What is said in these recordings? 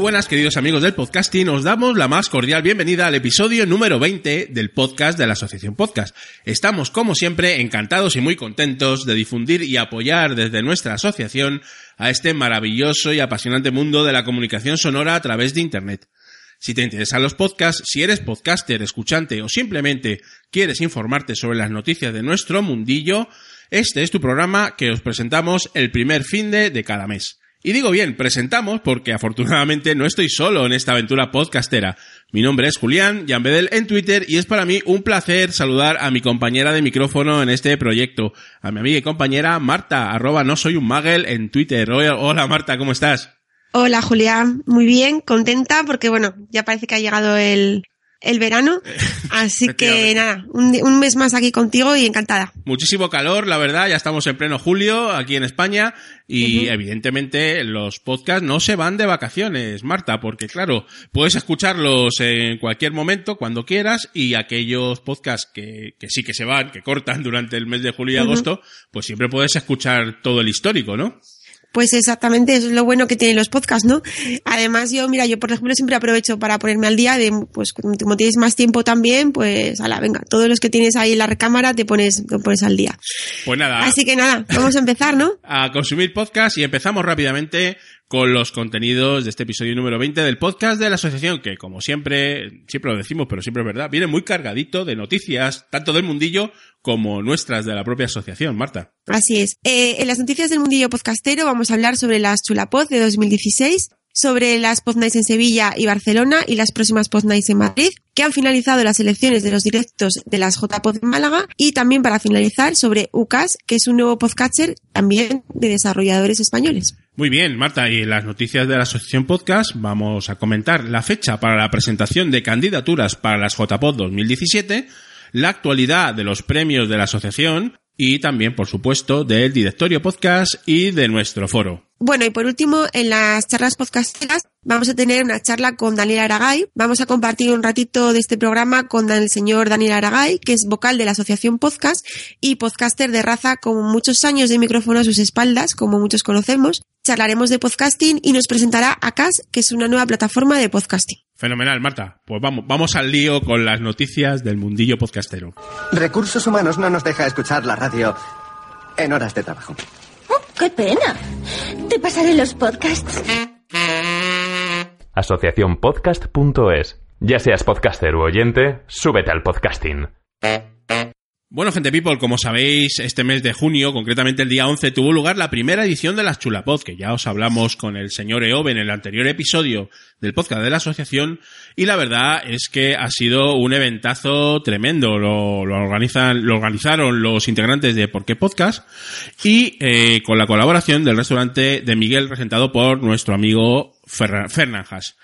buenas, queridos amigos del podcasting. Os damos la más cordial bienvenida al episodio número 20 del podcast de la Asociación Podcast. Estamos, como siempre, encantados y muy contentos de difundir y apoyar desde nuestra asociación a este maravilloso y apasionante mundo de la comunicación sonora a través de Internet. Si te interesan los podcasts, si eres podcaster, escuchante o simplemente quieres informarte sobre las noticias de nuestro mundillo, este es tu programa que os presentamos el primer fin de, de cada mes. Y digo bien, presentamos porque afortunadamente no estoy solo en esta aventura podcastera. Mi nombre es Julián Yambedel en Twitter y es para mí un placer saludar a mi compañera de micrófono en este proyecto, a mi amiga y compañera Marta, arroba no soy un magel en Twitter. Hola Marta, ¿cómo estás? Hola Julián, muy bien, contenta porque bueno, ya parece que ha llegado el, el verano. Así que nada, un, un, mes más aquí contigo y encantada. Muchísimo calor, la verdad, ya estamos en pleno julio aquí en España y uh -huh. evidentemente los podcasts no se van de vacaciones, Marta, porque claro, puedes escucharlos en cualquier momento, cuando quieras, y aquellos podcasts que, que sí que se van, que cortan durante el mes de julio y uh -huh. agosto, pues siempre puedes escuchar todo el histórico, ¿no? Pues exactamente, eso es lo bueno que tienen los podcasts, ¿no? Además, yo, mira, yo por ejemplo siempre aprovecho para ponerme al día de, pues como tienes más tiempo también, pues, ala, venga, todos los que tienes ahí en la recámara te pones, te pones al día. Pues nada. Así que nada, vamos a empezar, ¿no? A consumir podcast y empezamos rápidamente con los contenidos de este episodio número 20 del podcast de la asociación, que como siempre, siempre lo decimos, pero siempre es verdad, viene muy cargadito de noticias, tanto del mundillo como nuestras de la propia asociación, Marta. Así es. Eh, en las noticias del mundillo podcastero vamos a hablar sobre las Chulapod de 2016, sobre las Pod Nights en Sevilla y Barcelona y las próximas Pod Nights en Madrid, que han finalizado las elecciones de los directos de las JPod en Málaga y también para finalizar sobre UCAS, que es un nuevo podcatcher también de desarrolladores españoles. Muy bien, Marta, y en las noticias de la Asociación Podcast vamos a comentar la fecha para la presentación de candidaturas para las JPod 2017, la actualidad de los premios de la asociación y también, por supuesto, del directorio podcast y de nuestro foro. Bueno, y por último, en las charlas podcasteras vamos a tener una charla con Daniel Aragay. Vamos a compartir un ratito de este programa con el señor Daniel Aragay, que es vocal de la Asociación Podcast y podcaster de raza con muchos años de micrófono a sus espaldas, como muchos conocemos. Charlaremos de podcasting y nos presentará ACAS, que es una nueva plataforma de podcasting. Fenomenal, Marta. Pues vamos, vamos al lío con las noticias del mundillo podcastero. Recursos Humanos no nos deja escuchar la radio en horas de trabajo. Oh, ¡Qué pena! Te pasaré los podcasts. Asociacionpodcast.es. Ya seas podcaster u oyente, súbete al podcasting. Bueno, gente people, como sabéis, este mes de junio, concretamente el día 11, tuvo lugar la primera edición de las Chulapod, que ya os hablamos con el señor Eove en el anterior episodio del podcast de la asociación, y la verdad es que ha sido un eventazo tremendo. Lo, organizan, lo organizaron los integrantes de Por qué Podcast, y eh, con la colaboración del restaurante de Miguel, presentado por nuestro amigo Fernanjas.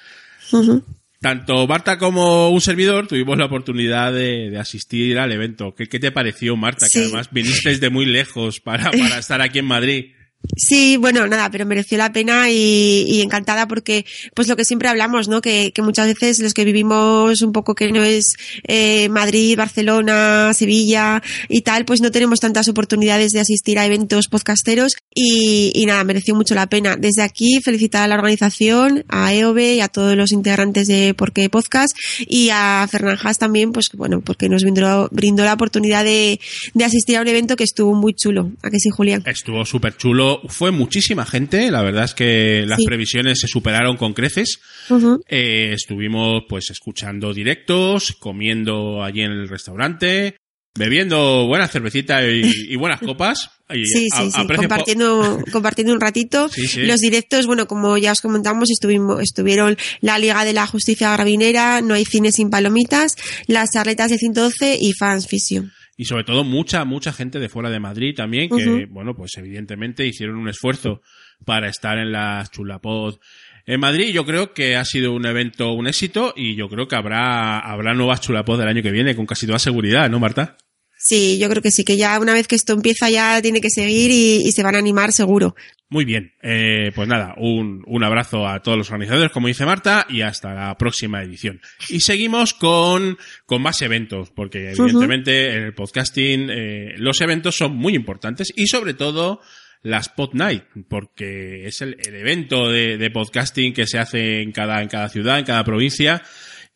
Uh -huh. Tanto Marta como un servidor tuvimos la oportunidad de, de asistir al evento. ¿Qué, ¿Qué, te pareció, Marta? Sí. Que además viniste de muy lejos para, para estar aquí en Madrid. Sí, bueno, nada, pero mereció la pena y, encantada porque, pues lo que siempre hablamos, ¿no? Que, muchas veces los que vivimos un poco que no es eh, Madrid, Barcelona, Sevilla y tal, pues no tenemos tantas oportunidades de asistir a eventos podcasteros y, y nada, mereció mucho la pena. Desde aquí, felicitar a la organización, a EOB y a todos los integrantes de Porque Podcast y a Fernanjas también, pues bueno, porque nos brindó, la oportunidad de, de asistir a un evento que estuvo muy chulo. ¿A que sí, Julián? Estuvo súper chulo fue muchísima gente, la verdad es que las sí. previsiones se superaron con creces. Uh -huh. eh, estuvimos pues escuchando directos, comiendo allí en el restaurante, bebiendo buena cervecita y, y buenas copas. Y Sí, a- sí, compartiendo, compartiendo un ratito. Sí, sí. Los directos, bueno, como ya os comentamos, estuvimos, estuvieron la Liga de la Justicia Gravinera, No hay cine sin palomitas, las charletas de 112 y Fans Fiction. Y sobre todo mucha, mucha gente de fuera de Madrid también, que, bueno, pues evidentemente hicieron un esfuerzo para estar en las Chulapod en Madrid. Yo creo que ha sido un evento, un éxito, y yo creo que habrá, habrá nuevas Chulapod del año que viene, con casi toda seguridad, ¿no, Marta? Sí, yo creo que sí, que ya una vez que esto empieza ya tiene que seguir y, y se van a animar seguro. Muy bien, eh, pues nada, un, un abrazo a todos los organizadores, como dice Marta, y hasta la próxima edición. Y seguimos con, con más eventos, porque evidentemente en el podcasting eh, los eventos son muy importantes y sobre todo las Pod Night, porque es el, el evento de, de podcasting que se hace en cada, en cada ciudad, en cada provincia,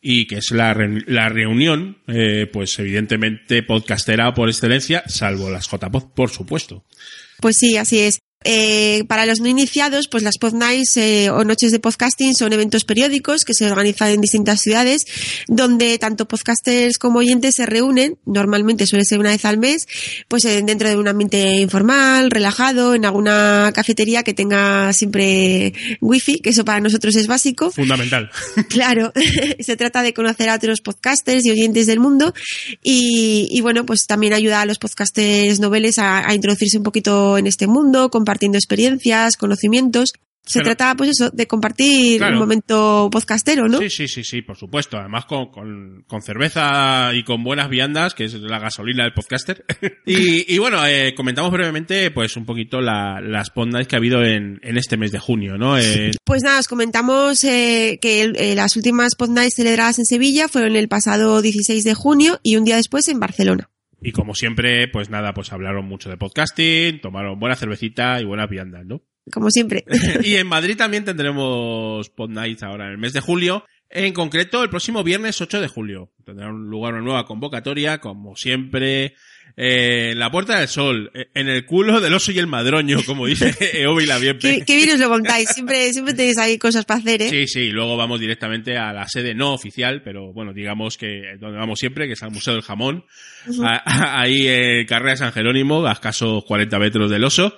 y que es la, re- la reunión, eh, pues evidentemente podcastera por excelencia, salvo las JPod, por supuesto. Pues sí, así es. Eh, para los no iniciados, pues las Pod Nights eh, o noches de podcasting son eventos periódicos que se organizan en distintas ciudades, donde tanto podcasters como oyentes se reúnen, normalmente suele ser una vez al mes, pues eh, dentro de un ambiente informal, relajado, en alguna cafetería que tenga siempre wifi, que eso para nosotros es básico. Fundamental. Claro, se trata de conocer a otros podcasters y oyentes del mundo y, y bueno, pues también ayuda a los podcasters noveles a, a introducirse un poquito en este mundo, compartiendo experiencias, conocimientos. Se Pero- trata, pues eso, de compartir Claro. un momento podcastero, ¿no? Sí, sí, sí, sí, por supuesto. Además con, con, con cerveza y con buenas viandas, que es la gasolina del podcaster. y, y bueno, eh, comentamos brevemente pues un poquito la, las nights que ha habido en, en este mes de junio, ¿no? Eh, Pues nada, os comentamos eh, que el- eh, las últimas Pod Nights celebradas en Sevilla fueron el pasado 16 de junio y un día después en Barcelona. Y como siempre, pues nada, pues hablaron mucho de podcasting, tomaron buena cervecita y buenas viandas, ¿no? Como siempre. y en Madrid también tendremos Pod Nights ahora en el mes de julio. En concreto, el próximo viernes 8 de julio. Tendrá lugar una nueva convocatoria, como siempre, eh, la Puerta del Sol, eh, en el culo del oso y el madroño, como dice Eobi la ¿Qué, qué bien os lo contáis. Siempre, siempre tenéis ahí cosas para hacer, ¿eh? Sí, sí, luego vamos directamente a la sede no oficial, pero bueno, digamos que donde vamos siempre, que es al Museo del Jamón, A- a- ahí en Carrera de San Jerónimo, a escasos 40 metros del oso.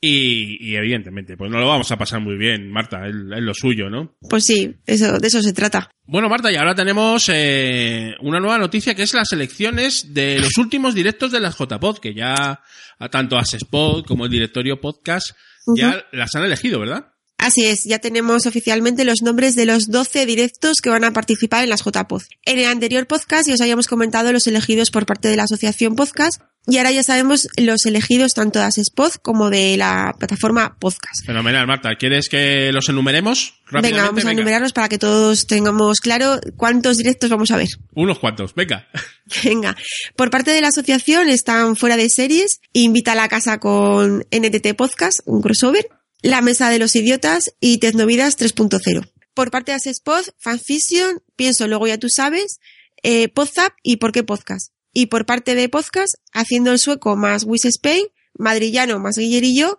Y, y evidentemente, pues no lo vamos a pasar muy bien, Marta, es, es lo suyo, ¿no? Pues sí, eso, de eso se trata. Bueno, Marta, y ahora tenemos eh, una nueva noticia que es las elecciones de los últimos directos de las JPod, que ya a tanto Asespod como el directorio podcast ya las han elegido, ¿verdad? Así es, ya tenemos oficialmente los nombres de los 12 directos que van a participar en las JPod. En el anterior podcast ya os habíamos comentado los elegidos por parte de la asociación Podcast y ahora ya sabemos los elegidos tanto de Asespod como de la plataforma Podcast. Fenomenal, Marta. ¿Quieres que los enumeremos? Venga, vamos a enumerarlos para que todos tengamos claro cuántos directos vamos a ver. Unos cuantos, venga. Venga, por parte de la asociación están fuera de series, Invita a la casa con NTT Podcast, un crossover, La Mesa de los Idiotas y Tecnovidas 3.0. Por parte de Asespod, Fanfiction, Pienso Luego Ya Tú Sabes, eh, Podzap y Por qué Podcast. Y por parte de Podcast, Haciendo el Sueco más Wiz Spain, Madrillano más Guillerillo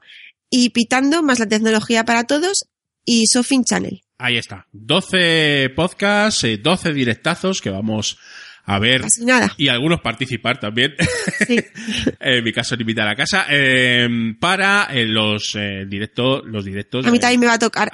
y Pitando más la tecnología para todos y Sofin Channel. Ahí está. 12 podcasts, eh, 12 directazos que vamos a ver. Casi nada. Y algunos participar también. Sí. en mi caso, invitar a casa. eh, para eh, los eh, directos, los directos. A mí también me va a tocar.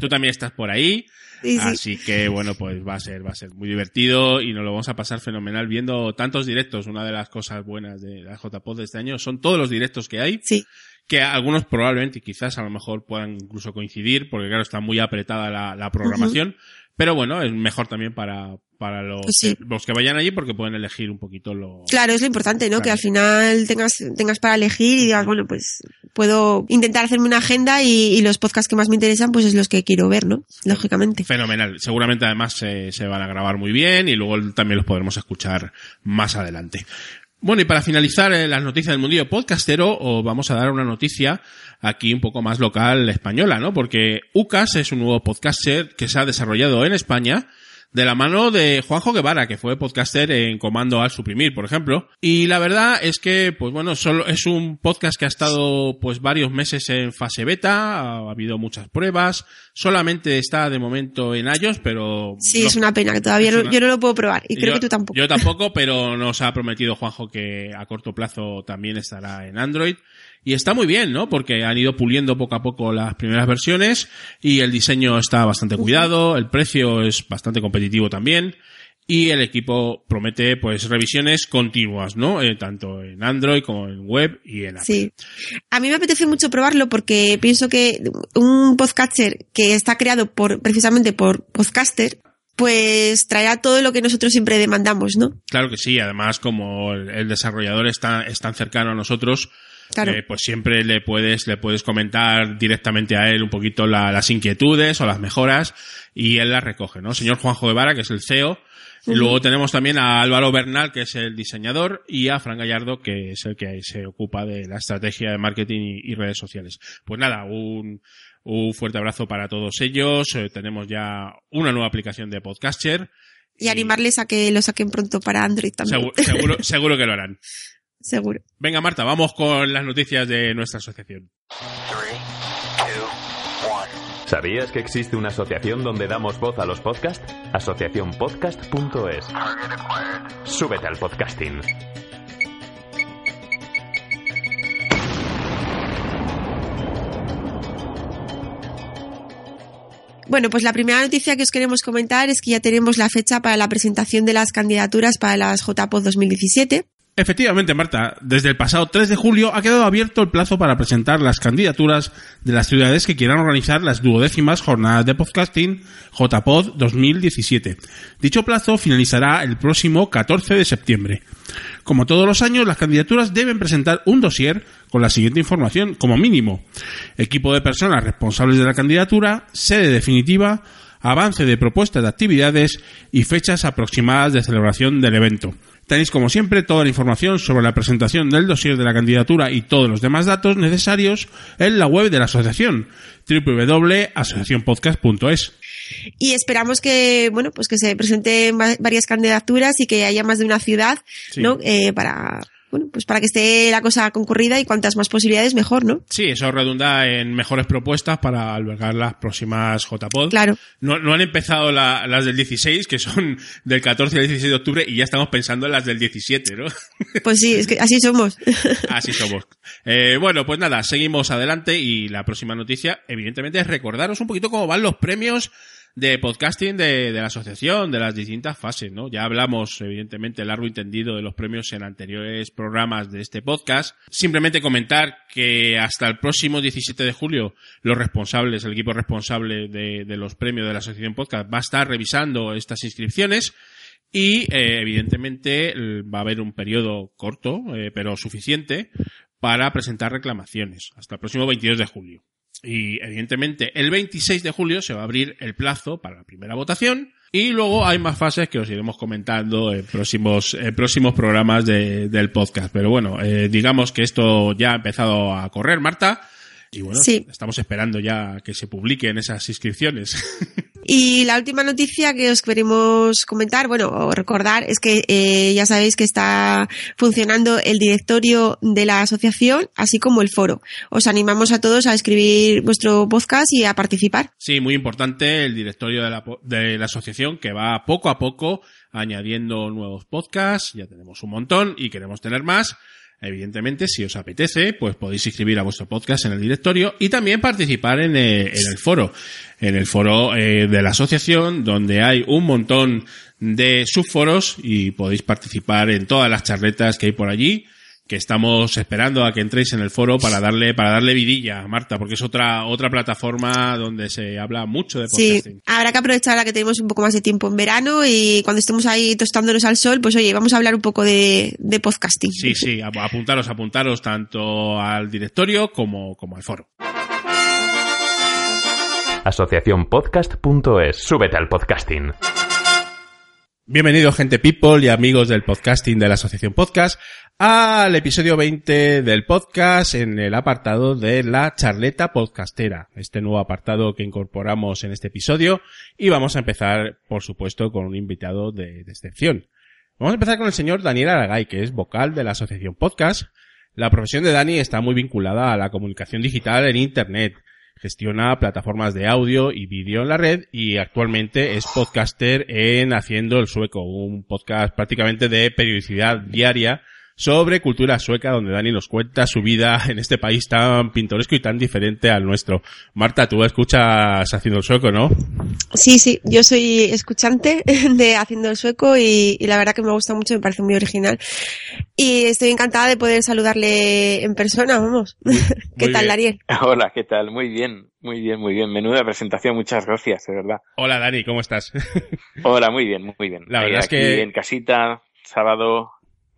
Tú también estás por ahí. Sí, sí. Así que bueno, pues va a ser, va a ser muy divertido y nos lo vamos a pasar fenomenal viendo tantos directos. Una de las cosas buenas de la JPod de este año son todos los directos que hay, Sí. que algunos probablemente quizás a lo mejor puedan incluso coincidir, porque claro, está muy apretada la, la programación. Pero bueno, es mejor también para, para los, Pues sí. que, los que vayan allí porque pueden elegir un poquito lo... Claro, es lo importante, ¿no? Claro. Que al final tengas, tengas para elegir y digas, bueno, pues puedo intentar hacerme una agenda y, y los podcasts que más me interesan, pues es los que quiero ver, ¿no? Lógicamente. Fenomenal. Seguramente además se, se van a grabar muy bien y luego también los podremos escuchar más adelante. Bueno, y para finalizar eh, las noticias del mundillo podcastero, os vamos a dar una noticia aquí un poco más local española, ¿no? Porque UCAS es un nuevo podcaster que se ha desarrollado en España de la mano de Juanjo Guevara, que fue podcaster en Comando al Suprimir, por ejemplo. Y la verdad es que, pues bueno, solo es un podcast que ha estado pues varios meses en fase beta, ha habido muchas pruebas, solamente está de momento en iOS, pero... Sí, no- es una pena que todavía no- una- yo no lo puedo probar y creo yo- que tú tampoco. Yo tampoco, pero nos ha prometido Juanjo que a corto plazo también estará en Android. Y está muy bien, ¿no? Porque han ido puliendo poco a poco las primeras versiones y el diseño está bastante cuidado, el precio es bastante competitivo también y el equipo promete pues revisiones continuas, ¿no? Eh, tanto en Android como en web y en Apple. Sí. A mí me apetece mucho probarlo porque pienso que un podcaster que está creado por, precisamente por podcaster, pues traerá todo lo que nosotros siempre demandamos, ¿no? Claro que sí, además como el, el desarrollador está, es tan cercano a nosotros, Claro. eh, pues siempre le puedes, le puedes comentar directamente a él un poquito la- las inquietudes o las mejoras y él las recoge, ¿no? Señor Juanjo Guevara, que es el CEO. Luego tenemos también a Álvaro Bernal, que es el diseñador, y a Fran Gallardo, que es el que se ocupa de la estrategia de marketing y, y redes sociales. Pues nada, un, un fuerte abrazo para todos ellos. Eh, tenemos ya una nueva aplicación de Podcaster. Y animarles a que lo saquen pronto para Android también. Seguro, seguro, seguro que lo harán. Seguro. Venga, Marta, vamos con las noticias de nuestra asociación. ¿Sabías que existe una asociación donde damos voz a los podcasts? Asociacionpodcast.es. Súbete al podcasting. Bueno, pues la primera noticia que os queremos comentar es que ya tenemos la fecha para la presentación de las candidaturas para las JPOD 2017. Efectivamente, Marta, desde el pasado 3 de julio ha quedado abierto el plazo para presentar las candidaturas de las ciudades que quieran organizar las duodécimas jornadas de podcasting JPod 2017. Dicho plazo finalizará el próximo 14 de septiembre. Como todos los años, las candidaturas deben presentar un dossier con la siguiente información, como mínimo. Equipo de personas responsables de la candidatura, sede definitiva, avance de propuestas de actividades y fechas aproximadas de celebración del evento. Tenéis como siempre toda la información sobre la presentación del dossier de la candidatura y todos los demás datos necesarios en la web de la asociación www.asociacionpodcast.es. Y esperamos que, bueno, pues que se presenten va- varias candidaturas y que haya más de una ciudad, Sí. ¿no? Eh, para, bueno, pues para que esté la cosa concurrida y cuantas más posibilidades mejor, ¿no? Sí, eso redunda en mejores propuestas para albergar las próximas JPod. Claro. No, no han empezado la- las del 16, que son del 14 al 16 de octubre, y ya estamos pensando en las del 17, ¿no? Pues sí, es que así somos. Así somos. Eh, bueno, pues nada, seguimos adelante y la próxima noticia, evidentemente, es recordaros un poquito cómo van los premios de podcasting de, de la asociación, de las distintas fases, ¿no? Ya hablamos, evidentemente, largo y tendido de los premios en anteriores programas de este podcast. Simplemente comentar que hasta el próximo 17 de julio, los responsables, el equipo responsable de, de los premios de la asociación podcast va a estar revisando estas inscripciones. Y eh, evidentemente va a haber un periodo corto, eh, pero suficiente, para presentar reclamaciones, hasta el próximo 22 de julio. Y evidentemente el 26 de julio se va a abrir el plazo para la primera votación y luego hay más fases que os iremos comentando en próximos, en próximos programas de- del podcast. Pero bueno, eh, digamos que esto ya ha empezado a correr, Marta. Y bueno, Sí. estamos esperando ya que se publiquen esas inscripciones. Y la última noticia que os queremos comentar, bueno, o recordar, es que eh, ya sabéis que está funcionando el directorio de la asociación, así como el foro. Os animamos a todos a escribir vuestro podcast y a participar. Sí, muy importante el directorio de la, de la asociación que va poco a poco añadiendo nuevos podcasts. Ya tenemos un montón y queremos tener más. Evidentemente, si os apetece, pues podéis inscribir a vuestro podcast en el directorio y también participar en, eh, el foro. En el foro eh, de la asociación, donde hay un montón de subforos y podéis participar en todas las charletas que hay por allí que estamos esperando a que entréis en el foro para darle para darle vidilla, Marta, porque es otra otra plataforma donde se habla mucho de Sí, podcasting. habrá que aprovechar ahora que tenemos un poco más de tiempo en verano y cuando estemos ahí tostándonos al sol, pues oye, vamos a hablar un poco de, de podcasting. Sí, sí, ap- apuntaros, apuntaros tanto al directorio como, como al foro. Asociacionpodcast.es. Súbete al podcasting. Bienvenidos gente people y amigos del podcasting de la Asociación Podcast al episodio 20 del podcast en el apartado de la charleta podcastera, este nuevo apartado que incorporamos en este episodio y vamos a empezar por supuesto con un invitado de, excepción. Vamos a empezar con el señor Daniel Aragay que es vocal de la Asociación Podcast. La profesión de Dani está muy vinculada a la comunicación digital en Internet gestiona plataformas de audio y vídeo en la red y actualmente es podcaster en Haciendo el Sueco, un podcast prácticamente de periodicidad diaria sobre cultura sueca, donde Dani nos cuenta su vida en este país tan pintoresco y tan diferente al nuestro. Marta, tú escuchas Haciendo el Sueco, ¿no? Sí, sí, yo soy escuchante de Haciendo el Sueco y, y, la verdad que me gusta mucho, me parece muy original. Y estoy encantada de poder saludarle en persona, vamos. ¿Qué tal, Daniel? Hola, ¿qué tal? Muy bien, muy bien, muy bien. Menuda presentación, muchas gracias, de verdad. Hola, Dani, ¿cómo estás? Hola, muy bien, muy bien. La verdad eh, es aquí que... en casita, sábado,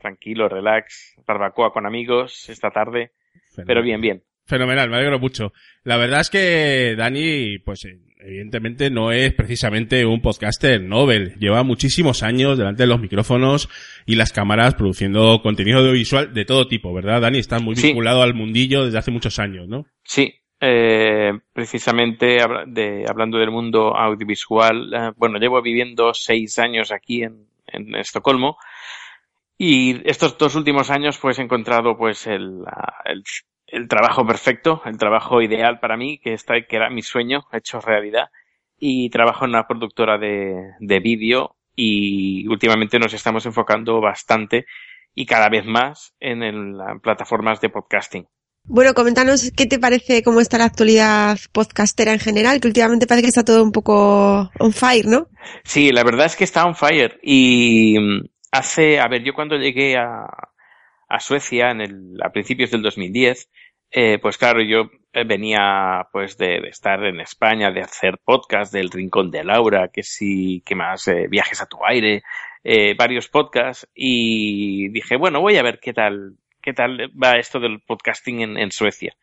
tranquilo, relax, barbacoa con amigos esta tarde, Fenomenal. pero bien, bien. Fenomenal, me alegro mucho. La verdad es que Dani, pues eh, evidentemente no es precisamente un podcaster novel. Lleva muchísimos años delante de los micrófonos y las cámaras produciendo contenido audiovisual de todo tipo, ¿verdad, Dani? Estás muy Sí. vinculado al mundillo desde hace muchos años, ¿no? Sí, eh, precisamente de, hablando del mundo audiovisual, eh, bueno, llevo viviendo seis años aquí en, en Estocolmo y estos dos últimos años pues he encontrado pues el, el, el trabajo perfecto, el trabajo ideal para mí, que, está, que era mi sueño hecho realidad y trabajo en una productora de, de vídeo y últimamente nos estamos enfocando bastante y cada vez más en el- las plataformas de podcasting. Bueno, coméntanos qué te parece cómo está la actualidad podcastera en general, que últimamente parece que está todo un poco on fire, ¿no? Sí, la verdad es que está on fire. Y hace, a ver, yo cuando llegué a, a Suecia en el, a principios del 2010, eh, pues claro, yo eh, venía pues de, de estar en España, de hacer podcast del Rincón de Laura, que sí, que más, eh, viajes a tu aire, eh, varios podcasts, y dije, bueno, voy a ver qué tal, qué tal va esto del podcasting en, en Suecia.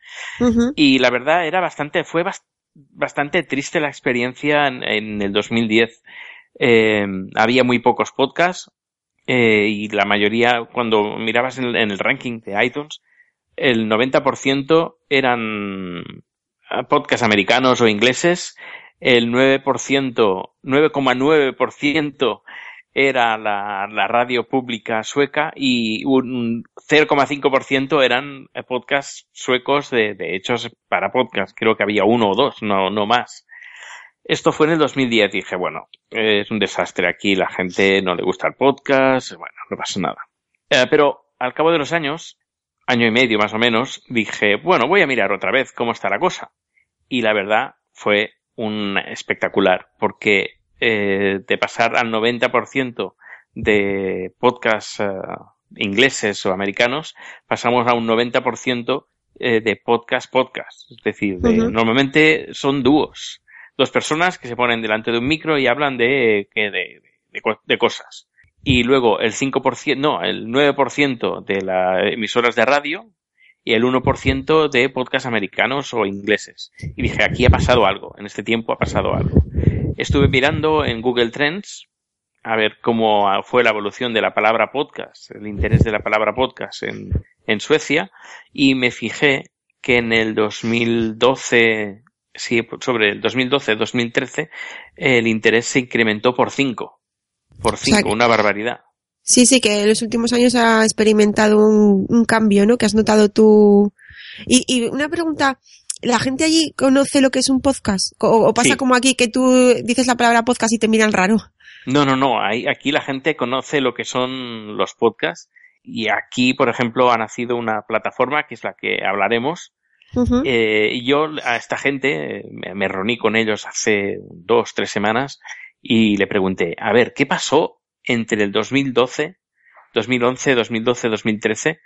Y la verdad era bastante, fue bas- bastante triste la experiencia en, en el 2010. Eh, había muy pocos podcasts eh, y la mayoría, cuando mirabas en el, ranking de iTunes, el 90% eran ah, podcasts americanos o ingleses, el 9%, 9,9% era la, la radio pública sueca y un 0,5% eran eh, podcasts suecos de, de hechos para podcast. Creo que había uno o dos, no, no más. Esto fue en el 2010. Dije, bueno, es un desastre aquí, la gente no le gusta el podcast, bueno, no pasa nada. Eh, pero al cabo de los años, año y medio más o menos, dije, bueno, voy a mirar otra vez cómo está la cosa. Y la verdad fue un espectacular, porque eh, de pasar al 90% de podcasts eh, ingleses o americanos, pasamos a un 90% eh, de podcast podcast. Es decir, de- normalmente son dúos. Dos personas que se ponen delante de un micro y hablan de, de, de de cosas. Y luego el 5%, no, el 9% de las emisoras de radio y el 1% de podcasts americanos o ingleses. Y dije, aquí ha pasado algo, en este tiempo ha pasado algo. Estuve mirando en Google Trends a ver cómo fue la evolución de la palabra podcast, el interés de la palabra podcast en, en Suecia, y me fijé que en el 2012, sí, sobre el 2012-2013, el interés se incrementó por 5. Por sea 5, que- una barbaridad. Sí, sí, que en los últimos años ha experimentado un, un cambio, ¿no? Que has notado tú. Y, y una pregunta, ¿la gente allí conoce lo que es un podcast? ¿O, o pasa Sí. como aquí que tú dices la palabra podcast y te miran raro? No, no, no. Hay- aquí la gente conoce lo que son los podcasts y aquí, por ejemplo, ha nacido una plataforma que es la que hablaremos. Eh, y yo a esta gente eh, me, reuní con ellos hace dos, tres semanas y le pregunté, a ver, ¿qué pasó entre el 2012, 2011, 2012, 2013?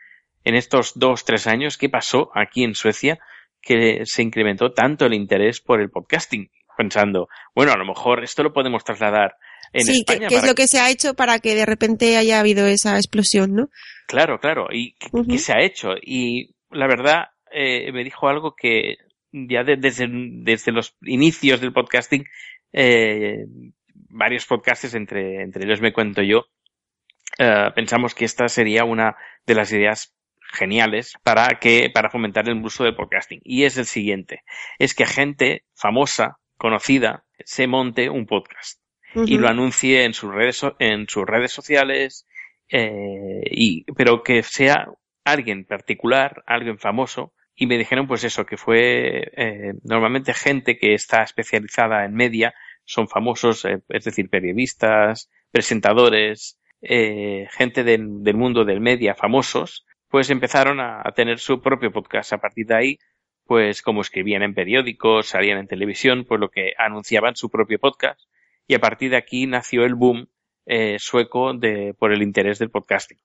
En estos dos, tres años, ¿qué pasó aquí en Suecia que se incrementó tanto el interés por el podcasting? Pensando, bueno, a lo mejor esto lo podemos trasladar en sí, ¿qué, España qué es para lo que se ha hecho para que de repente haya habido esa explosión, no? Claro, claro. ¿Y qué se ha hecho? Y la verdad, eh, me dijo algo que ya de- desde, desde los inicios del podcasting, eh, varios podcasts, entre, entre ellos me cuento yo, eh, pensamos que esta sería una de las ideas geniales para que para fomentar el uso del podcasting. Y es el siguiente es que gente famosa conocida se monte un podcast y lo anuncie en sus redes en sus redes sociales eh, y pero que sea alguien particular alguien famoso y me dijeron pues eso que fue eh, normalmente gente que está especializada en media son famosos eh, es decir periodistas presentadores eh, gente del, mundo del media famosos, pues empezaron a, a, tener su propio podcast. A partir de ahí, pues como escribían en periódicos, salían en televisión, pues lo que anunciaban su propio podcast. Y a partir de aquí nació el boom eh, sueco de, por el interés del podcasting.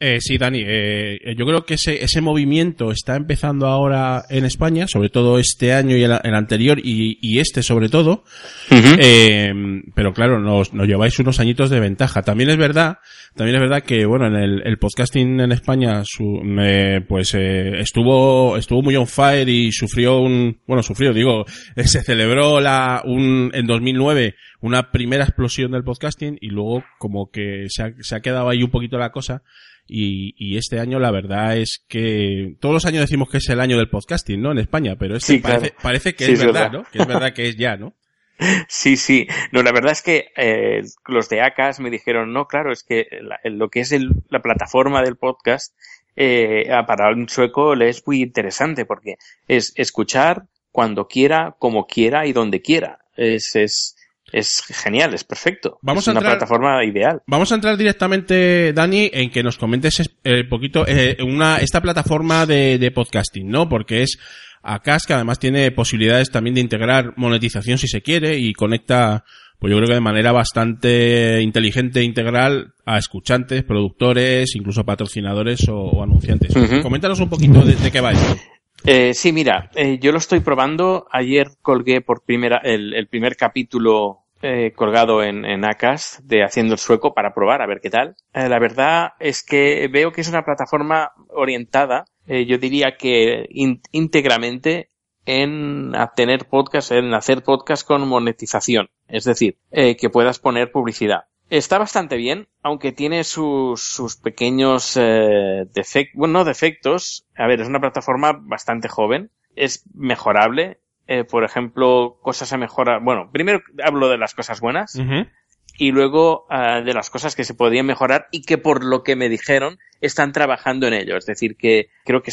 Eh, sí, Dani, eh, yo creo que ese, ese movimiento está empezando ahora en España, sobre todo este año y el, el anterior y, y, este sobre todo. Uh -huh. eh, pero claro, nos, nos, lleváis unos añitos de ventaja. También es verdad, también es verdad que bueno, en el, el podcasting en España, su, me, pues eh, estuvo, estuvo muy on fire y sufrió un, bueno, sufrió, digo, se celebró la, un, en 2009 una primera explosión del podcasting y luego como que se ha, se ha quedado ahí un poquito la cosa y, y, este año la verdad es que todos los años decimos que es el año del podcasting, ¿no? En España, pero este sí, parece, claro. parece, que sí, es, verdad, verdad, ¿no? Que es verdad que es ya, ¿no? Sí, sí. No, la verdad es que eh, los de ACAS me dijeron, no, claro, es que la, lo que es el, la plataforma del podcast eh, para un sueco le es muy interesante porque es escuchar cuando quiera, como quiera y donde quiera. Es, es, es genial, es perfecto. Vamos es a una entrar, plataforma ideal. Vamos a entrar directamente, Dani, en que nos comentes un eh, poquito eh, una, esta plataforma de, de, podcasting, ¿no? Porque es Acas, que además tiene posibilidades también de integrar monetización si se quiere y conecta, pues yo creo que de manera bastante inteligente e integral a escuchantes, productores, incluso patrocinadores o, o anunciantes. Uh -huh. Coméntanos un poquito de, de qué va esto. Eh, sí, mira, eh, yo lo estoy probando. Ayer colgué por primera el, el primer capítulo eh, colgado en, en Acast de Haciendo el Sueco para probar a ver qué tal. Eh, la verdad es que veo que es una plataforma orientada, eh, yo diría que íntegramente en obtener podcast, en hacer podcast con monetización. Es decir, eh, que puedas poner publicidad. Está bastante bien, aunque tiene sus, sus pequeños eh, defectos, bueno, no defectos. A ver, es una plataforma bastante joven, es mejorable. Eh, por ejemplo, cosas a mejorar. Bueno, primero hablo de las cosas buenas uh -huh. y luego uh, de las cosas que se podían mejorar y que por lo que me dijeron están trabajando en ello. Es decir, que creo que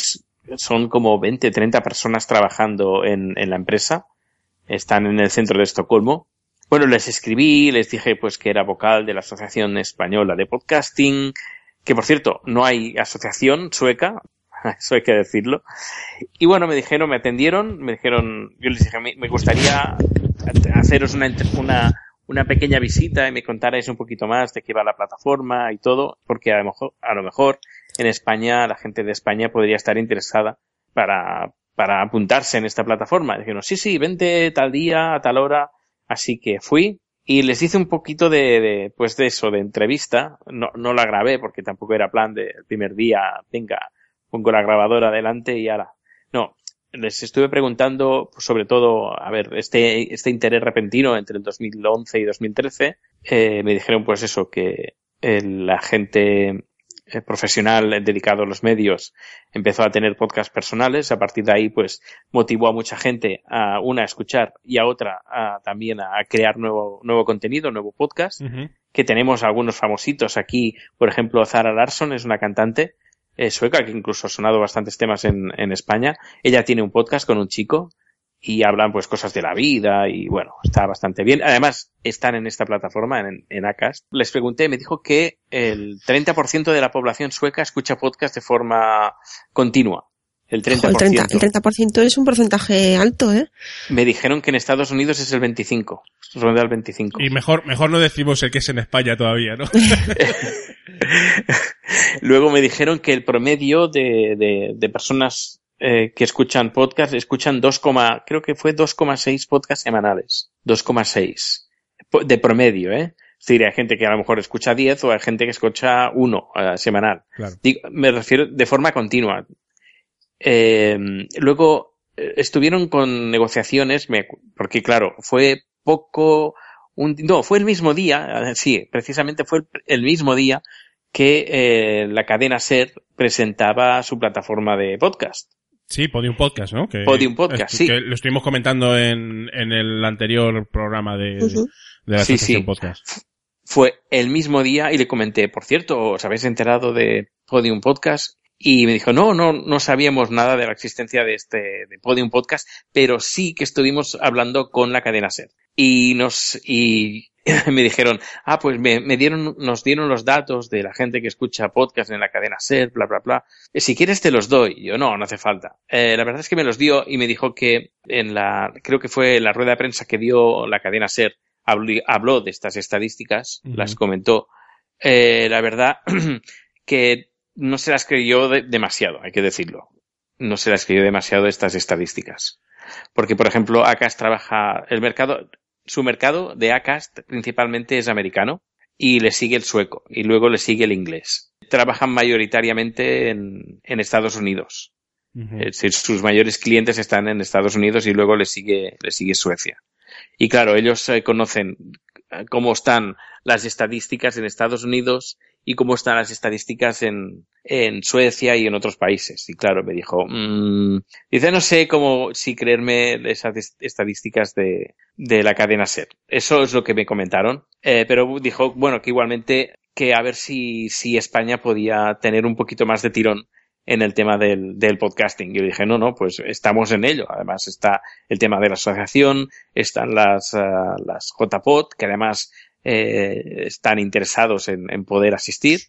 son como 20, 30 personas trabajando en, en la empresa. Están en el centro de Estocolmo bueno, les escribí, les dije pues que era vocal de la Asociación Española de Podcasting, que por cierto, no hay asociación sueca, eso hay que decirlo. Y bueno, me dijeron, me atendieron, me dijeron, yo les dije, me gustaría haceros una, una, pequeña visita y me contarais un poquito más de qué va la plataforma y todo, porque a lo mejor, a lo mejor en España, la gente de España podría estar interesada para, para apuntarse en esta plataforma. Dijeron, sí, sí, vente tal día, a tal hora, Así que fui y les hice un poquito de, de pues de eso, de entrevista. No, no la grabé porque tampoco era plan de el primer día, venga, pongo la grabadora adelante y ahora. No, les estuve preguntando pues, sobre todo, a ver, este, este interés repentino entre el 2011 y 2013, eh, me dijeron pues eso, que la gente eh, profesional dedicado a los medios empezó a tener podcasts personales. A partir de ahí, pues, motivó a mucha gente a una a escuchar y a otra a, también a crear nuevo, nuevo contenido, nuevo podcast. Uh -huh. Que tenemos algunos famositos aquí. Por ejemplo, Zara Larson es una cantante eh, sueca que incluso ha sonado bastantes temas en, en España. Ella tiene un podcast con un chico y hablan pues cosas de la vida y bueno, está bastante bien. Además, están en esta plataforma, en, en Acast. Les pregunté, me dijo que el 30% de la población sueca escucha podcast de forma continua. El 30%. El 30%, el 30 es un porcentaje alto, ¿eh? Me dijeron que en Estados Unidos es el 25. Ronda el 25. Y mejor, mejor no decimos el que es en España todavía, ¿no? Luego me dijeron que el promedio de, de, de personas eh, que escuchan podcast escuchan 2, creo que fue 2,6 podcasts semanales. 2,6 de promedio, ¿eh? Es decir, hay gente que a lo mejor escucha 10 o hay gente que escucha 1 uh, semanal. Claro. Digo, me refiero de forma continua. Eh, luego eh, estuvieron con negociaciones, me, porque claro, fue poco un, no, fue el mismo día, sí, precisamente fue el, el mismo día que eh, la cadena SER presentaba su plataforma de podcast. Sí, Podium Podcast, ¿no? Que, Podium Podcast, es- sí. Que lo estuvimos comentando en, en el anterior programa de, de la sí. Podcast. Fue el mismo día y le comenté, por cierto, ¿os habéis enterado de Podium Podcast? Y me dijo, no, no, no sabíamos nada de la existencia de este, de Podium Podcast, pero sí que estuvimos hablando con la cadena SER. Y nos, y me dijeron, ah, pues me, me dieron, nos dieron los datos de la gente que escucha podcast en la cadena SER, bla, bla, bla. Eh, Si quieres te los doy. Y yo, no, no hace falta. Eh, la verdad es que me los dio y me dijo que en la, creo que fue la rueda de prensa que dio la cadena SER, habló, habló de estas estadísticas, las comentó. Eh, la verdad que no se las creyó de- demasiado, hay que decirlo. No se las creyó demasiado estas estadísticas. Porque, por ejemplo, Acast trabaja, el mercado, su mercado de Acast principalmente es americano y le sigue el sueco y luego le sigue el inglés. Trabajan mayoritariamente en, en Estados Unidos. Es decir, sus mayores clientes están en Estados Unidos y luego le sigue, le sigue Suecia. Y claro, ellos eh, conocen cómo están las estadísticas en Estados Unidos y cómo están las estadísticas en, en Suecia y en otros países. Y claro, me dijo, mm, dice, no sé cómo, si creerme esas est- estadísticas de, de la cadena SER. Eso es lo que me comentaron. Eh, pero dijo, bueno, que igualmente que a ver si, si España podía tener un poquito más de tirón en el tema del, del podcasting. Yo dije, no, no, pues estamos en ello. Además está el tema de la asociación, están las, ah, las JPod, que además eh, están interesados en, en poder asistir.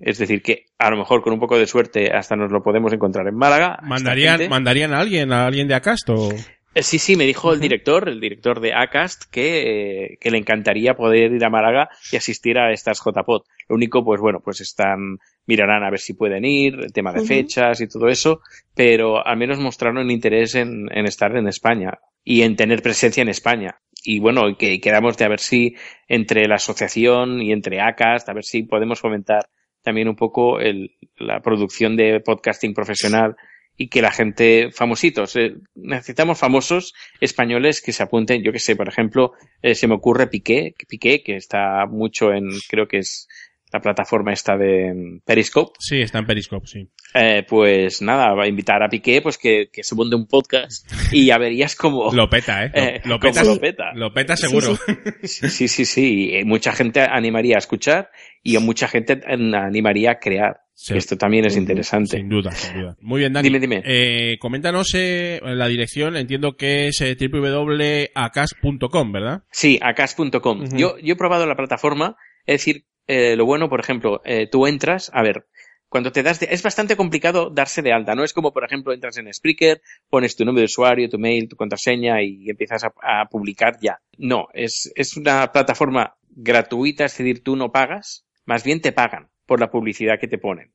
Es decir, que a lo mejor con un poco de suerte hasta nos lo podemos encontrar en Málaga. ¿Mandarían. ¿Mandarían a alguien, a alguien de Acast o...? Eh, Sí, sí, me dijo el director, el director de ACAST, que, eh, que le encantaría poder ir a Málaga y asistir a estas JPod. Lo único, pues bueno, pues están, mirarán a ver si pueden ir, el tema de fechas y todo eso, pero al menos mostraron interés en, en estar en España y en tener presencia en España. Y bueno, que quedamos de a ver si entre la asociación y entre ACAST, a ver si podemos fomentar también un poco el, la producción de podcasting profesional y que la gente, famositos, eh, necesitamos famosos españoles que se apunten, yo que sé, por ejemplo, eh, se me ocurre Piqué, Piqué, que está mucho en, creo que es la plataforma esta de mm, Periscope, Sí, está en Periscope, sí. eh, pues nada, va a invitar a Piqué, pues que, que se monte un podcast y ya verías cómo Lo peta, ¿eh? Lo, eh, lo peta, lo peta. lo peta seguro. Sí, sí, sí, mucha gente animaría a escuchar y mucha gente animaría a crear. Sí. Esto también es interesante. Sin duda, sin duda. Muy bien, Dani. Dime, dime. Eh, coméntanos eh, la dirección, entiendo que es eh, www.acas.com, ¿verdad? Sí, acas.com. Yo, yo he probado la plataforma, es decir, eh, lo bueno, por ejemplo, eh, tú entras, a ver, cuando te das de, es bastante complicado darse de alta, no es como, por ejemplo, entras en Spreaker, pones tu nombre de usuario, tu mail, tu contraseña y empiezas a, a publicar ya. No, es, es una plataforma gratuita, es decir, tú no pagas, más bien te pagan por la publicidad que te ponen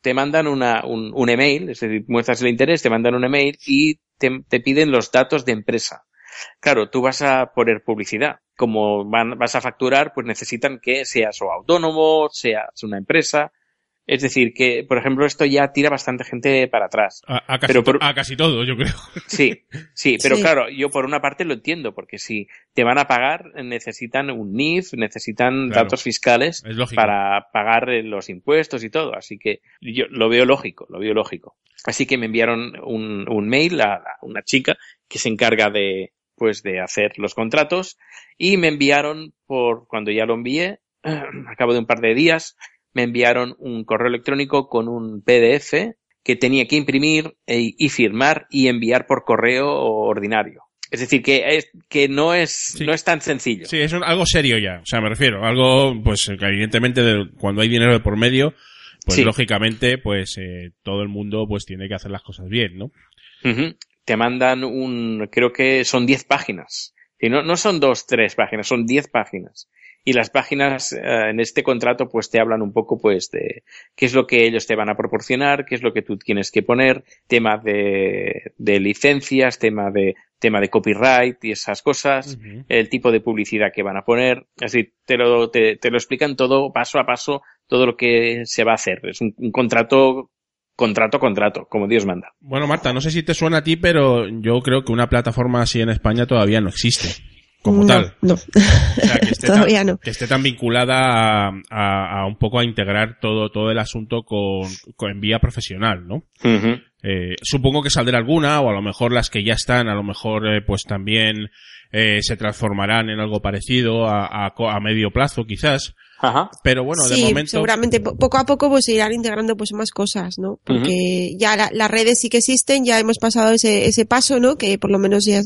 te mandan una, un, un email, es decir, muestras el interés, te mandan un email y te, te piden los datos de empresa. Claro, tú vas a poner publicidad. Como van, vas a facturar, pues necesitan que seas o autónomo, seas una empresa. Es decir, que, por ejemplo, esto ya tira bastante gente para atrás. A, a casi, Pero por- a casi todo, yo creo. Sí, sí, pero Sí. claro, yo por una parte lo entiendo, porque si te van a pagar, necesitan un NIF, necesitan Claro. datos fiscales para pagar los impuestos y todo. Así que yo lo veo lógico, lo veo lógico. Así que me enviaron un, un mail a, a una chica que se encarga de, pues, de hacer los contratos y me enviaron por, cuando ya lo envié, a cabo de un par de días, me enviaron un correo electrónico con un PDF que tenía que imprimir e- y firmar y enviar por correo ordinario. Es decir, que, es, que no, es, Sí. no es tan sencillo. Sí, es un- algo serio ya. O sea, me refiero. Algo, pues, que evidentemente, de- cuando hay dinero de por medio, pues, Sí. lógicamente, pues, eh, todo el mundo, pues, tiene que hacer las cosas bien, ¿no? Te mandan un, creo que son 10 páginas. No, no son dos, tres páginas, son 10 páginas. Y las páginas eh, en este contrato pues te hablan un poco pues de qué es lo que ellos te van a proporcionar, qué es lo que tú tienes que poner, tema de, de licencias, tema de, tema de copyright y esas cosas, el tipo de publicidad que van a poner. Así, te lo, te, te lo explican todo paso a paso, todo lo que se va a hacer. Es un, un contrato, contrato, contrato, como Dios manda. Bueno, Marta, no sé si te suena a ti, pero yo creo que una plataforma así en España todavía no existe. como no, tal. No, O sea, que esté todavía tan, no. que esté tan vinculada a, a- a un poco a integrar todo, todo el asunto con, con en vía profesional, ¿no? Eh, supongo que saldrá alguna, o a lo mejor las que ya están, a lo mejor eh, pues también eh, se transformarán en algo parecido a, a a medio plazo quizás. Ajá. Pero bueno, de sí, momento... seguramente po- poco a poco pues se irán integrando pues más cosas, ¿no? Porque ya la- las redes sí que existen, ya hemos pasado ese, ese paso, ¿no? Que por lo menos ya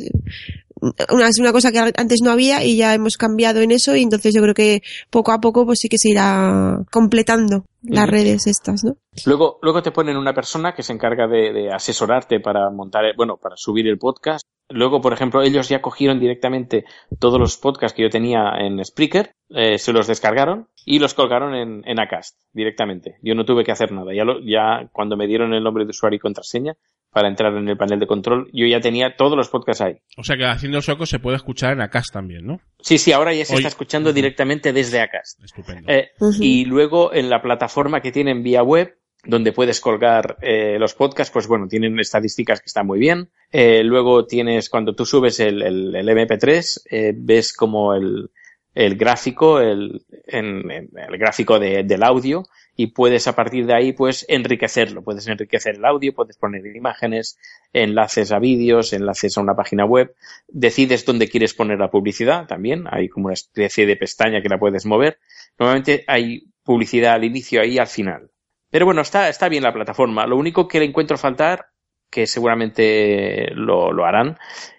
una, es una cosa que antes no había y ya hemos cambiado en eso y entonces yo creo que poco a poco pues sí que se irá completando las redes estas, ¿no? Luego, luego te ponen una persona que se encarga de, de asesorarte para montar, bueno, para subir el podcast. Luego, por ejemplo, ellos ya cogieron directamente todos los podcasts que yo tenía en Spreaker, eh, se los descargaron y los colgaron en, en Acast directamente. Yo no tuve que hacer nada. Ya, lo, ya cuando me dieron el nombre de usuario y contraseña para entrar en el panel de control, yo ya tenía todos los podcasts ahí. O sea que haciendo el soco se puede escuchar en Acast también, ¿no? Sí, sí, ahora ya se está escuchando directamente desde Acast. Estupendo. Eh. Y luego en la plataforma que tienen vía web, donde puedes colgar eh, los podcasts, pues bueno, tienen estadísticas que están muy bien. Eh, luego tienes, cuando tú subes el, el- el MP3, eh, ves como el, el gráfico, el, en- el gráfico de- del audio, y puedes a partir de ahí, pues, enriquecerlo. Puedes enriquecer el audio, puedes poner imágenes, enlaces a vídeos, enlaces a una página web. Decides dónde quieres poner la publicidad también. Hay como una especie de pestaña que la puedes mover. Normalmente hay publicidad al inicio y al final. Pero bueno, está, está bien la plataforma. Lo único que le encuentro faltar, que seguramente lo, lo harán,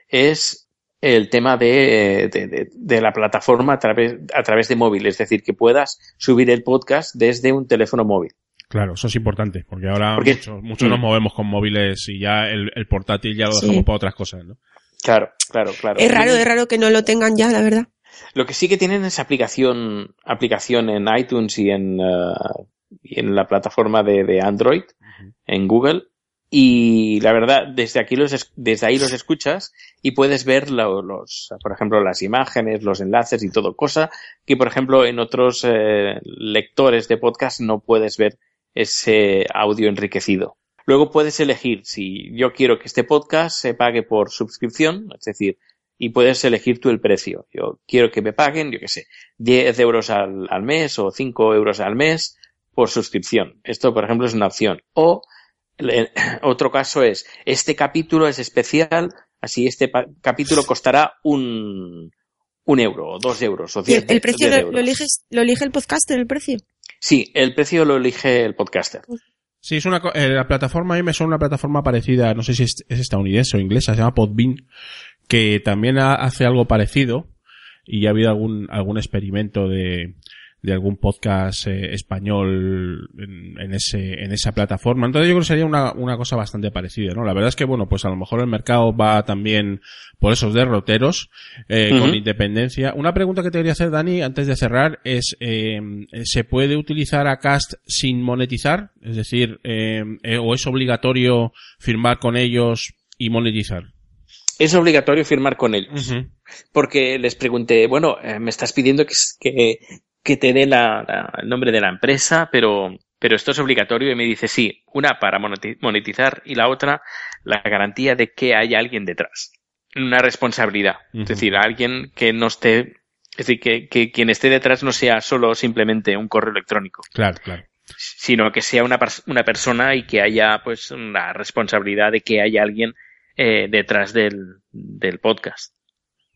es el tema de, de, de- de la plataforma a través, a través de móvil. Es decir, que puedas subir el podcast desde un teléfono móvil. Claro, eso es importante, porque ahora Porque- muchos, muchos Mm. nos movemos con móviles y ya el, el portátil ya lo Sí. dejamos para otras cosas, ¿no? Claro, claro, claro. Es raro, es raro que no lo tengan ya, la verdad. Lo que sí que tienen es aplicación, aplicación en iTunes y en, eh, y en la plataforma de, de Android, en Google. Y la verdad, desde aquí los, es- desde ahí los escuchas y puedes ver lo- los, por ejemplo, las imágenes, los enlaces y todo, cosa que, por ejemplo, en otros eh, lectores de podcast no puedes ver ese audio enriquecido. Luego puedes elegir si yo quiero que este podcast se pague por suscripción, es decir, y puedes elegir tú el precio. Yo quiero que me paguen, yo qué sé, 10 euros al, al mes o 5 euros al mes por suscripción. Esto, por ejemplo, es una opción. O otro caso es, este capítulo es especial, así este capítulo costará un, un euro, o dos euros, o ¿Y diez, el, precio diez lo, lo euros. eliges, lo elige el podcaster, el precio? Sí, el precio lo elige el podcaster. Sí, es una, eh, la plataforma a mí me suena una plataforma parecida, no sé si es, es estadounidense o inglesa, se llama Podbean, que también ha- hace algo parecido y ya ha habido algún, algún experimento de, de algún podcast eh, español en, en ese, en esa plataforma. Entonces yo creo que sería una, una cosa bastante parecida, ¿no? La verdad es que bueno, pues a lo mejor el mercado va también por esos derroteros, eh, con independencia. Una pregunta que te quería hacer, Dani, antes de cerrar, es, eh, ¿se puede utilizar a Cast sin monetizar? Es decir, eh, ¿o es obligatorio firmar con ellos y monetizar? Es obligatorio firmar con ellos. Porque les pregunté, bueno, eh, me estás pidiendo que, que, que te dé la, la- el nombre de la empresa, pero, pero esto es obligatorio y me dice sí, una para moneti- monetizar y la otra la garantía de que haya alguien detrás. Una responsabilidad. Es decir, alguien que no esté, es decir, que, que quien esté detrás no sea solo simplemente un correo electrónico, Claro, claro. sino que sea una, una persona y que haya pues una responsabilidad de que haya alguien eh, detrás del, del podcast.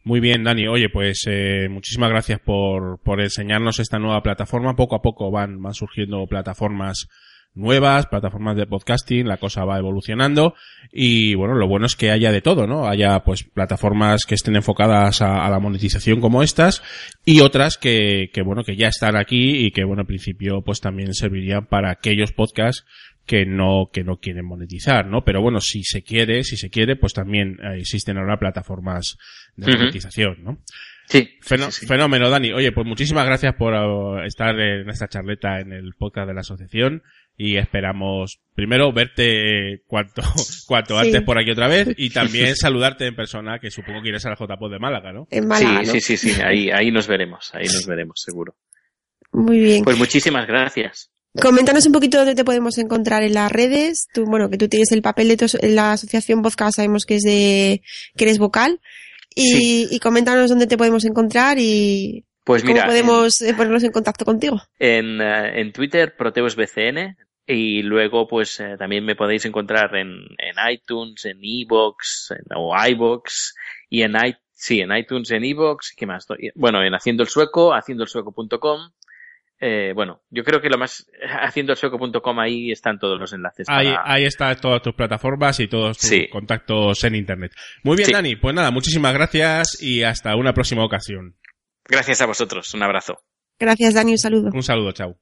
Muy bien, Dani. Oye, pues eh, muchísimas gracias por, por enseñarnos esta nueva plataforma. Poco a poco van, van surgiendo plataformas nuevas, plataformas de podcasting, la cosa va evolucionando y bueno, lo bueno es que haya de todo, ¿no? Haya pues plataformas que estén enfocadas a, a la monetización como estas y otras que, que bueno, que ya están aquí y que bueno, en principio pues también servirían para aquellos podcasts que no, que no quieren monetizar, ¿no? Pero bueno, si se quiere, si se quiere, pues también eh, existen ahora plataformas de monetización, ¿no? Sí. Fenó- sí, sí. Fenómeno, Dani. Oye, pues muchísimas gracias por eh, estar en esta charleta en el podcast de la asociación y esperamos primero verte cuanto, cuanto Sí. antes por aquí otra vez y también saludarte en persona, que supongo que irás al JPod de Málaga, ¿no? En Málaga, sí, ¿no? sí, sí, sí, ahí, ahí nos veremos, ahí nos veremos, seguro. Muy bien. Pues muchísimas gracias. Coméntanos un poquito dónde te podemos encontrar en las redes. Tú, bueno, que tú tienes el papel de tu la asociación podcast, sabemos que es de, que eres vocal. y, y coméntanos dónde te podemos encontrar y Pues mira, cómo podemos eh, ponernos en contacto contigo. en, eh, en Twitter, ProteusBCN, y luego pues eh, también me podéis encontrar en, en iTunes, en en, o iVoox, y en i- sí, en iTunes, en iVoox, ¿qué más? Bueno, en Haciendo el Sueco, haciendoelsueco.com, eh, bueno, yo creo que lo más, haciendoelsueco.com ahí están todos los enlaces. Ahí, para- ahí están todas tus plataformas y todos tus Sí. contactos en internet. Muy bien, Sí. Dani. Pues nada, muchísimas gracias y hasta una próxima ocasión. Gracias a vosotros, un abrazo. Gracias, Dani, un saludo. Un saludo, chao.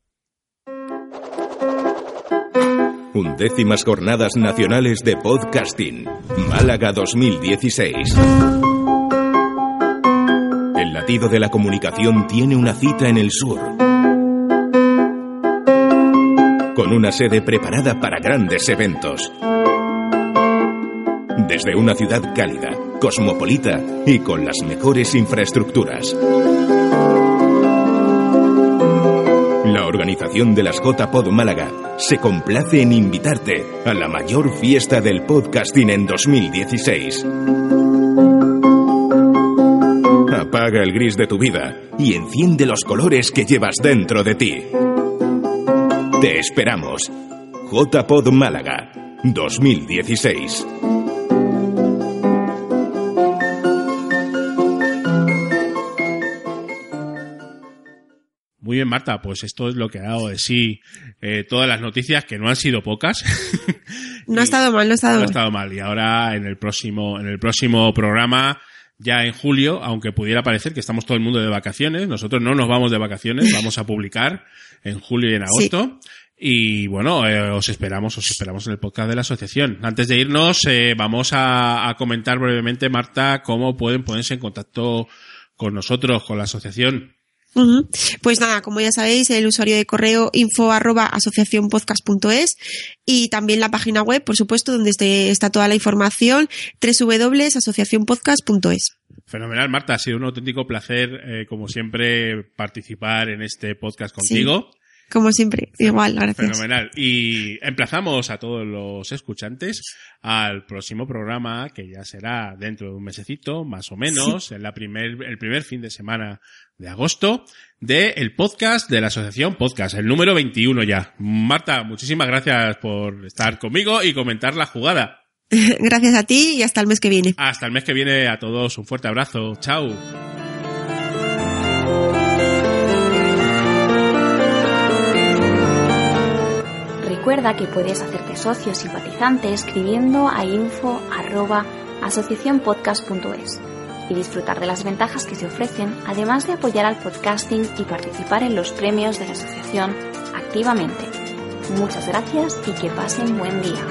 Undécimas Jornadas Nacionales de Podcasting, Málaga 2016. El latido de la comunicación tiene una cita en el sur. Con una sede preparada para grandes eventos. Desde una ciudad cálida, cosmopolita y con las mejores infraestructuras. La organización de las JPod Málaga se complace en invitarte a la mayor fiesta del podcasting en 2016. Apaga el gris de tu vida y enciende los colores que llevas dentro de ti. Te esperamos. JPod Málaga 2016. Muy bien, Marta, pues esto es lo que ha dado de sí eh, todas las noticias, que no han sido pocas. No ha estado mal, no ha estado No ha mal. estado mal. Y ahora en el próximo, en el próximo programa, ya en julio, aunque pudiera parecer que estamos todo el mundo de vacaciones, nosotros no nos vamos de vacaciones, vamos a publicar en julio y en agosto. Y bueno, eh, os esperamos, os esperamos en el podcast de la asociación. Antes de irnos, eh, vamos a, a comentar brevemente, Marta, cómo pueden ponerse en contacto con nosotros, con la asociación. Pues nada, como ya sabéis, el usuario de correo info arroba asociacionpodcast.es y también la página web, por supuesto, donde esté- está toda la información, www.asociacionpodcast.es. Fenomenal, Marta. Ha sido un auténtico placer, eh, como siempre, participar en este podcast contigo. Como siempre, igual, gracias. Fenomenal. Y emplazamos a todos los escuchantes al próximo programa, que ya será dentro de un mesecito, más o menos, en la primer, el primer fin de semana de agosto, de el podcast de la Asociación Podcast, el número 21 ya. Marta, muchísimas gracias por estar conmigo y comentar la jugada. gracias a ti y hasta el mes que viene. Hasta el mes que viene a todos un fuerte abrazo. Chao. Recuerda que puedes hacerte socio simpatizante escribiendo a info arroba asociacionpodcast.es y disfrutar de las ventajas que se ofrecen, además de apoyar al podcasting y participar en los premios de la asociación activamente. Muchas gracias y que pasen buen día.